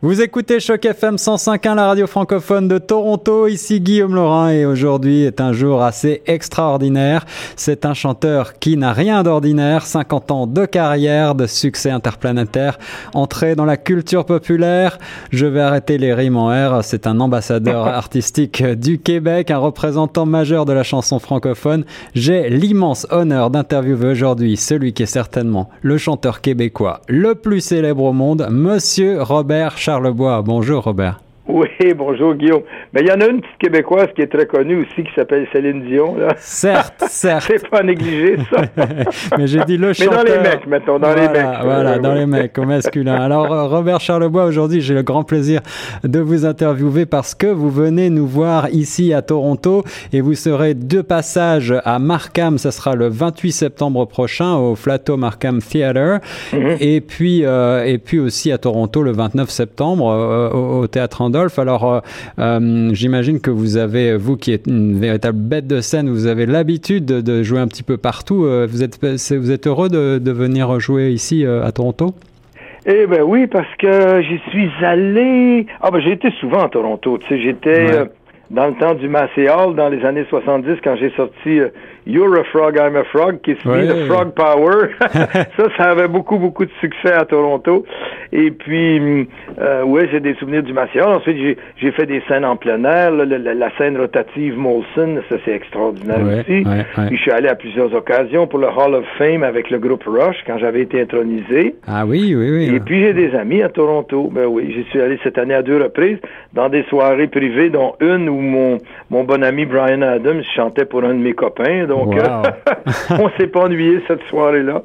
Vous écoutez Choc FM 105.1, la radio francophone de Toronto. Ici Guillaume Laurin et aujourd'hui est un jour assez extraordinaire. C'est un chanteur qui n'a rien d'ordinaire, 50 ans de carrière, de succès interplanétaire, entré dans la culture populaire. Je vais arrêter les rimes en R. C'est un ambassadeur artistique du Québec, un représentant majeur de la chanson francophone. J'ai l'immense honneur d'interviewer aujourd'hui celui qui est certainement le chanteur québécois le plus célèbre au monde, Monsieur Robert Charlebois. Bonjour Robert. Oui, bonjour Guillaume. Mais il y en a une petite québécoise qui est très connue aussi qui s'appelle Céline Dion. Là. Certes, certes. C'est pas négligé ça. Mais j'ai dit le chanteur. Mais dans les mecs, mettons, dans voilà, les mecs. Voilà, dans les mecs, au masculin. Alors euh, Robert Charlebois, aujourd'hui, j'ai le grand plaisir de vous interviewer parce que vous venez nous voir ici à Toronto et vous serez de passage à Markham. Ça sera le 28 septembre prochain au Flato Markham Theatre Mhm. et puis euh, et puis aussi à Toronto le 29 septembre euh, au, au Théâtre Alors, euh, euh, j'imagine que vous avez, vous qui êtes une véritable bête de scène, vous avez l'habitude de, de jouer un petit peu partout. Euh, Vous êtes, vous êtes heureux de, de venir jouer ici à Toronto? Eh ben oui, parce que j'y suis allé. Ah ben j'ai été souvent à Toronto. Tu sais, j'étais Ouais. euh, dans le temps du Massey Hall dans les années 70 quand j'ai sorti euh, You're a Frog, I'm a Frog, qui se Ouais. dit le Frog Power. ça, ça avait beaucoup, beaucoup de succès à Toronto. Et puis, hum, euh, ouais, j'ai des souvenirs du Massey Hall. Ensuite, j'ai, fait des scènes en plein air. là, la, la- scène rotative Molson, ça c'est extraordinaire Ouais, aussi. ouais. Puis je suis allé à plusieurs occasions pour le Hall of Fame avec le groupe Rush quand j'avais été intronisé. Ah oui, oui, oui. Et puis j'ai des amis à Toronto. Ben oui, j'y suis allé cette année à deux reprises dans des soirées privées, dont une où mon mon bon ami Brian Adams chantait pour un de mes copains. Donc Wow. euh, on s'est pas ennuyé cette soirée-là.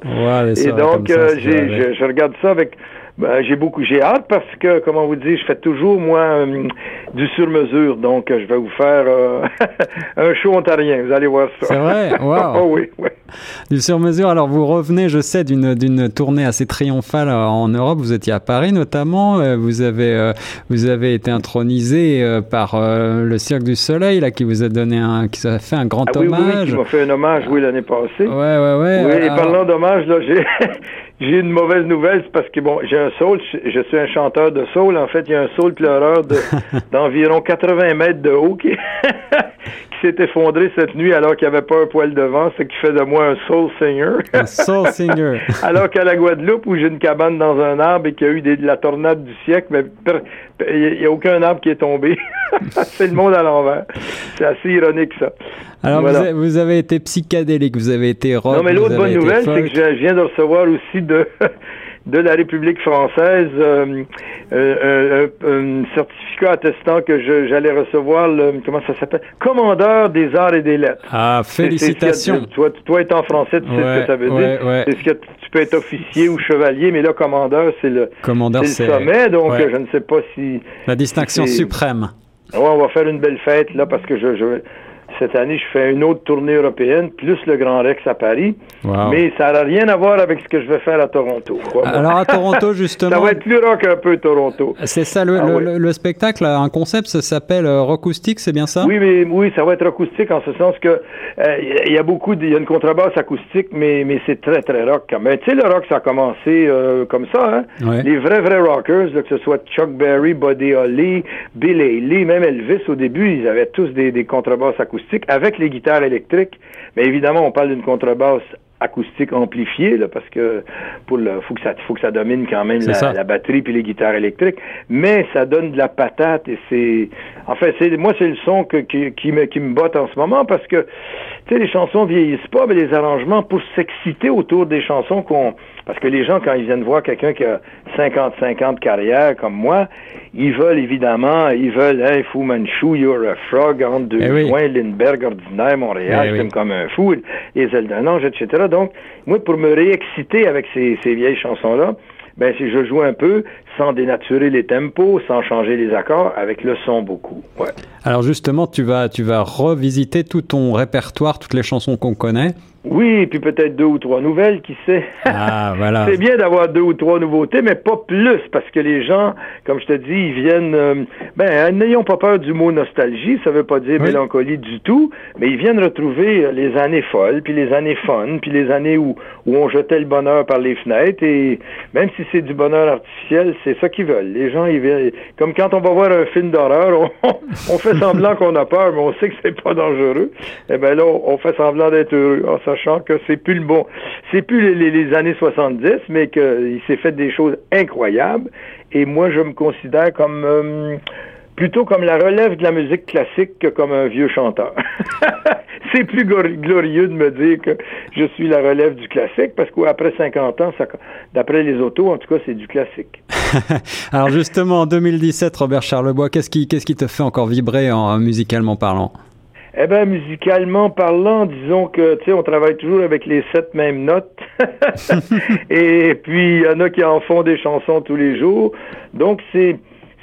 Et donc euh, je regarde ça avec ben, j'ai beaucoup j'ai hâte parce que comment vous dire, je fais toujours moi euh, du sur mesure. Donc je vais vous faire euh, un show ontarien. Vous allez voir ça. C'est vrai? Wow. oh oui, oui. Du sur-mesure, alors vous revenez, je sais, d'une d'une tournée assez triomphale euh, en Europe. Vous étiez à Paris notamment. Vous avez euh, vous avez été intronisé par le Cirque du Soleil, là, qui vous a donné un, qui a fait un grand Ah oui, oui, oui, hommage. qui m'a fait un hommage, oui, l'année passée. Ouais, ouais, ouais. Oui, et parlant d'hommage, là, j'ai j'ai une mauvaise nouvelle, c'est parce que bon, j'ai un soul, je, suis un chanteur de soul. En fait, il y a un soul pleureur de- d'environ 80 mètres de haut qui, qui s'est effondré cette nuit alors qu'il n'y avait pas un poil de vent, ce qui fait de moi un soul singer. Un soul singer. alors qu'à la Guadeloupe, où j'ai une cabane dans un arbre et qu'il y a eu des- de la tornade du siècle, mais il n'y a aucun arbre qui est tombé. c'est le monde à l'envers. C'est assez ironique, ça. Alors Voilà. vous, avez, vous avez été psychédélique, vous avez été rock. Non, mais l'autre bonne nouvelle, c'est que je viens de recevoir aussi de, de la République française euh, euh, un, un certificat attestant que j'allais recevoir le, comment ça s'appelle, commandeur des arts et des lettres. Ah, félicitations. Toi, toi, étant français, tu sais ce que ça veut ouais, dire. ouais. C'est ce que tu peux être officier ou chevalier, mais là, commandeur, c'est le, Commandeur, le sommet, donc euh, je ne sais pas si... la distinction suprême. Ouais, on va faire une belle fête, là, parce que je, je- cette année, je fais une autre tournée européenne, plus le Grand Rex à Paris. Wow. Mais ça n'a rien à voir avec ce que je vais faire à Toronto. crois-moi. Alors à Toronto ça justement, va être plus rock un peu, Toronto. c'est ça le, Ah le- le- spectacle, un concept, ça s'appelle euh, Rockoustique, c'est bien ça? Oui, mais oui, ça va être acoustique en ce sens que euh, il y a beaucoup, il y a une contrebasse acoustique, mais mais c'est très très rock. quand même. Tu sais, le rock ça a commencé euh, comme ça. Hein? Ouais. Les vrais vrais rockers, là, que ce soit Chuck Berry, Buddy Holly, Bill Haley, même Elvis au début, ils avaient tous des, des contrebasses acoustiques avec les guitares électriques. Mais évidemment, on parle d'une contrebasse acoustique amplifiée là, parce que pour le faut que ça faut que ça domine quand même la, batterie puis les guitares électriques mais ça donne de la patate et c'est en fait c'est moi c'est le son que, qui, qui me qui me botte en ce moment parce que tu sais les chansons vieillissent pas mais les arrangements pour s'exciter autour des chansons qu'on parce que les gens quand ils viennent voir quelqu'un qui a 50 50 carrière comme moi ils veulent évidemment ils veulent hey Fu Manchu You're a Frog entre deux Eh oui. Lindbergh ordinaire Montréal Eh oui. comme un fou les ailes d'un ange etc donc moi pour me réexciter avec ces, vieilles chansons là ben si je joue un peu sans dénaturer les tempos, sans changer les accords, avec le son beaucoup. Ouais. Alors justement, tu vas, tu vas revisiter tout ton répertoire, toutes les chansons qu'on connaît. Oui, puis peut-être deux ou trois nouvelles, qui sait. Ah, voilà. C'est bien d'avoir deux ou trois nouveautés, mais pas plus, parce que les gens, comme je te dis, ils viennent... euh, ben, n'ayons pas peur du mot nostalgie, ça veut pas dire Oui. mélancolie du tout, mais ils viennent retrouver euh, les années folles, puis les années fun, puis les années où, où on jetait le bonheur par les fenêtres, et même si c'est du bonheur artificiel, c'est ça qu'ils veulent. Les gens, ils veulent, comme quand on va voir un film d'horreur, on, fait semblant qu'on a peur, mais on sait que c'est pas dangereux. Eh ben là, on fait semblant d'être heureux, en sachant que c'est plus le bon, c'est plus les, années 70, mais qu'il s'est fait des choses incroyables. Et moi, je me considère comme euh, plutôt comme la relève de la musique classique que comme un vieux chanteur. c'est plus glorieux de me dire que je suis la relève du classique parce qu'après 50 ans, d'après les autos, en tout cas, c'est du classique. Alors justement, en 2017, Robert Charlebois, qu'est-ce qui, qu'est-ce qui te fait encore vibrer en, musicalement parlant? Eh bien, musicalement parlant, disons que, tu sais, on travaille toujours avec les sept mêmes notes. Et puis, il y en a qui en font des chansons tous les jours. Donc, c'est,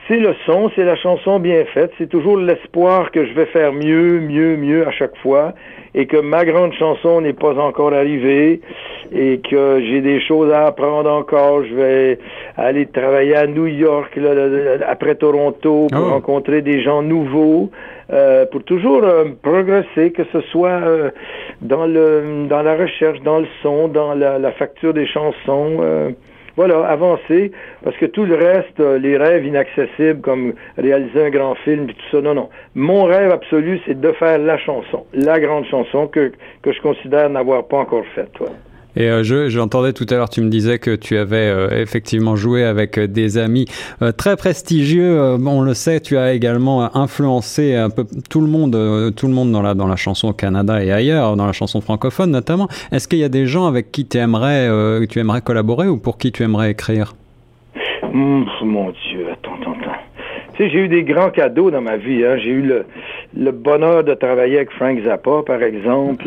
c'est le son, c'est la chanson bien faite, c'est toujours l'espoir que je vais faire mieux, mieux, mieux à chaque fois et que ma grande chanson n'est pas encore arrivée et que j'ai des choses à apprendre encore. Je vais aller travailler à New York après Toronto pour ah. rencontrer des gens nouveaux. Euh, pour toujours euh, progresser, que ce soit euh, dans le dans la recherche, dans le son, dans la, la facture des chansons voilà, avancer, parce que tout le reste, euh, les rêves inaccessibles comme réaliser un grand film et tout ça, non, non. Mon rêve absolu, c'est de faire la chanson, la grande chanson que, que je considère n'avoir pas encore faite. Et euh, je j'entendais tout à l'heure, tu me disais que tu avais euh, effectivement joué avec euh, des amis très prestigieux. on le sait, tu as également influencé un peu tout le monde, tout le monde dans la dans la chanson au Canada et ailleurs, dans la chanson francophone notamment. Est-ce qu'il y a des gens avec qui tu aimerais, tu aimerais collaborer ou pour qui tu aimerais écrire? Mmh, Mon Dieu, attends, attends, attends. Tu sais, j'ai eu des grands cadeaux dans ma vie. Hein. J'ai eu le le bonheur de travailler avec Frank Zappa, par exemple.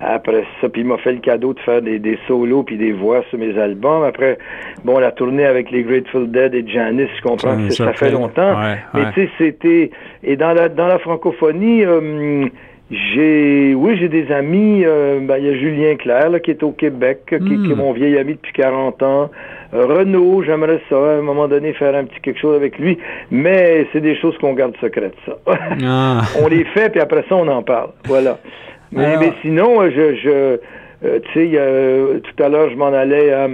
après ça, puis il m'a fait le cadeau de faire des, des solos puis des voix sur mes albums. Après, bon, la tournée avec les Grateful Dead et Janis, je comprends que ça, fait longtemps. mais tu sais, c'était... Et dans la, dans la francophonie... Euh, j'ai, oui, j'ai des amis. Euh, ben, il y a Julien Clerc là, qui est au Québec, qui, qui, est hmm. mon vieil ami depuis 40 ans. Euh, Renaud, j'aimerais ça, à un moment donné, faire un petit quelque chose avec lui. Mais c'est des choses qu'on garde secrètes, ça. Ah. on les fait, puis après ça, on en parle. Voilà. Mais, mais sinon, euh, je, je tu sais, tout à l'heure, je m'en allais à,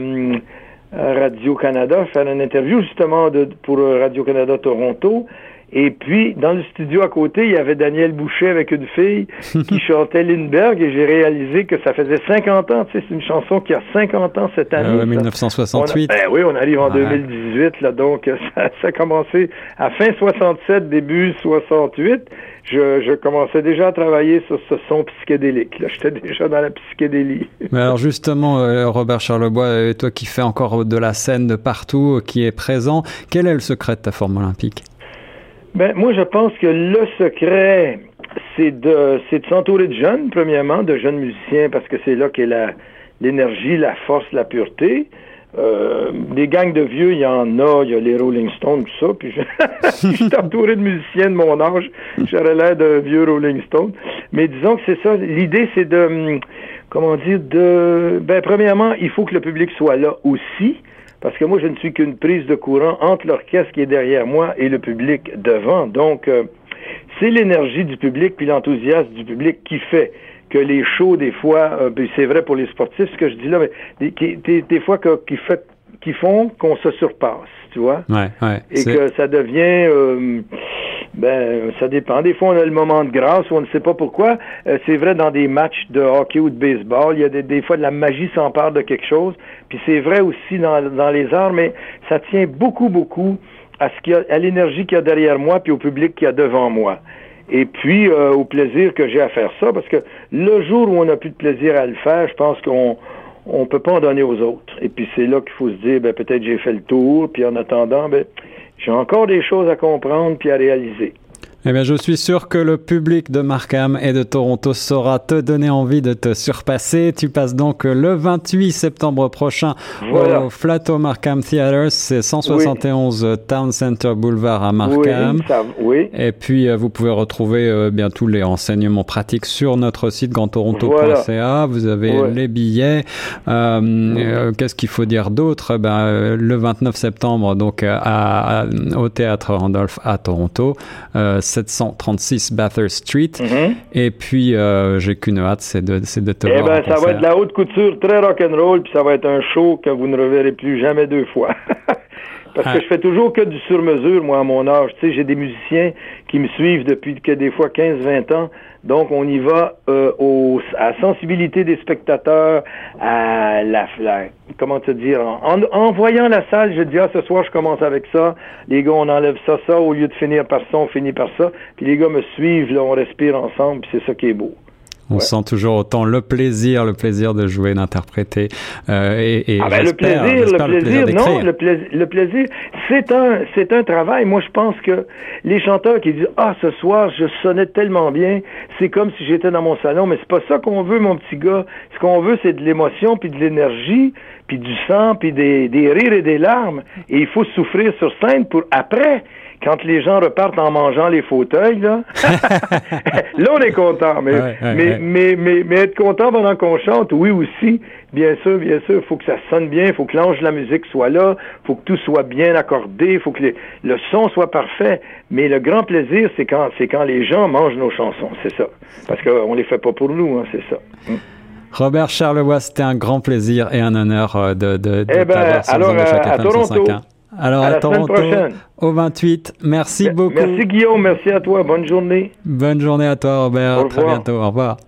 à Radio Canada faire une interview justement de, pour Radio Canada Toronto. Et puis, dans le studio à côté, il y avait Daniel Boucher avec une fille qui chantait Lindbergh et j'ai réalisé que ça faisait 50 ans. Tu sais, c'est une chanson qui a 50 ans cette année. 1968. ben oui, on arrive en 2018, là, donc ça, ça, a commencé à fin 67, début 68. Je, je, commençais déjà à travailler sur ce son psychédélique. Là, j'étais déjà dans la psychédélie. Mais alors justement, euh, Robert Charlebois, euh, toi qui fais encore de la scène de partout, qui est présent, quel est le secret de ta forme olympique? Ben, moi, je pense que le secret, c'est de, s'entourer de jeunes, premièrement, de jeunes musiciens, parce que c'est là qu'est la, l'énergie, la force, la pureté. Euh, des gangs de vieux, il y en a, il y a les Rolling Stones, tout ça, puis je, suis entouré de musiciens de mon âge, j'aurais l'air d'un vieux Rolling Stone. Mais disons que c'est ça, l'idée c'est de, comment dire, de, ben premièrement, il faut que le public soit là aussi, parce que moi, je ne suis qu'une prise de courant entre l'orchestre qui est derrière moi et le public devant. Donc, euh, c'est l'énergie du public puis l'enthousiasme du public qui fait que les shows, des fois, euh, c'est vrai pour les sportifs, ce que je dis là, mais des, des, fois qui, fait, qui font qu'on se surpasse, tu vois? Ouais, ouais, et que ça devient... Euh, ben, ça dépend. Des fois, on a le moment de grâce où on ne sait pas pourquoi. Euh, c'est vrai dans des matchs de hockey ou de baseball, il y a des, des fois de la magie s'empare de quelque chose. Puis c'est vrai aussi dans, dans les arts, mais ça tient beaucoup, beaucoup à ce qu'il y a, à l'énergie qu'il y a derrière moi, puis au public qu'il y a devant moi. Et puis euh, au plaisir que j'ai à faire ça, parce que le jour où on n'a plus de plaisir à le faire, je pense qu'on on peut pas en donner aux autres. Et puis c'est là qu'il faut se dire, ben peut-être j'ai fait le tour, puis en attendant, ben j'ai encore des choses à comprendre puis à réaliser. Eh bien, je suis sûr que le public de Markham et de Toronto saura te donner envie de te surpasser. Tu passes donc le 28 septembre prochain au Flato Markham Theatre. C'est 171 Town Center Boulevard à Markham. Oui, Et puis, euh, vous pouvez retrouver euh, bien tous les renseignements pratiques sur notre site grandtoronto.ca. Vous avez les billets. Euh, Qu'est-ce qu'il faut dire d'autre? Ben, Le 29 septembre, donc à, au théâtre Randolph à Toronto. 736 Bathurst Street. Mhm. Et puis, euh, j'ai qu'une hâte, c'est de, de te eh voir. Ben, ça va être la haute couture, très rock'n'roll, puis ça va être un show que vous ne reverrez plus jamais deux fois. Parce que je fais toujours que du sur-mesure, moi, à mon âge. Tu sais, j'ai des musiciens qui me suivent depuis que des fois 15-20 ans. Donc, on y va euh, au, à la sensibilité des spectateurs, à la, comment te dire, en, en, voyant la salle, je dis, ah, ce soir, je commence avec ça. Les gars, on enlève ça, ça, au lieu de finir par ça, on finit par ça. Puis les gars me suivent, là, on respire ensemble, puis c'est ça qui est beau. On sent toujours autant le plaisir, le plaisir de jouer, d'interpréter. Euh, et, et ah ben le plaisir, le plaisir, non, le, plaisir, le plaisir, c'est un, c'est un travail. Moi, je pense que les chanteurs qui disent ah ce soir je sonnais tellement bien, c'est comme si j'étais dans mon salon, mais c'est pas ça qu'on veut, mon petit gars. Ce qu'on veut, c'est de l'émotion, puis de l'énergie, puis du sang, puis des, des rires et des larmes. Et il faut souffrir sur scène pour après quand les gens repartent en mangeant les fauteuils, là, là on est content. Mais, mais, mais, mais, être content pendant qu'on chante, oui aussi, bien sûr, bien sûr, il faut que ça sonne bien, il faut que l'ange de la musique soit là, il faut que tout soit bien accordé, il faut que le son soit parfait. Mais le grand plaisir, c'est quand, c'est quand les gens mangent nos chansons, c'est ça. Parce qu'on les fait pas pour nous, hein, c'est ça. Mm. Robert Charlevoix, c'était un grand plaisir et un honneur euh, de, de, de eh ben, alors, à, Toronto. Alors à, Toronto, au 28. Merci beaucoup. Merci Guillaume, merci à toi. Bonne journée. Bonne journée à toi Robert. À très bientôt. Au revoir.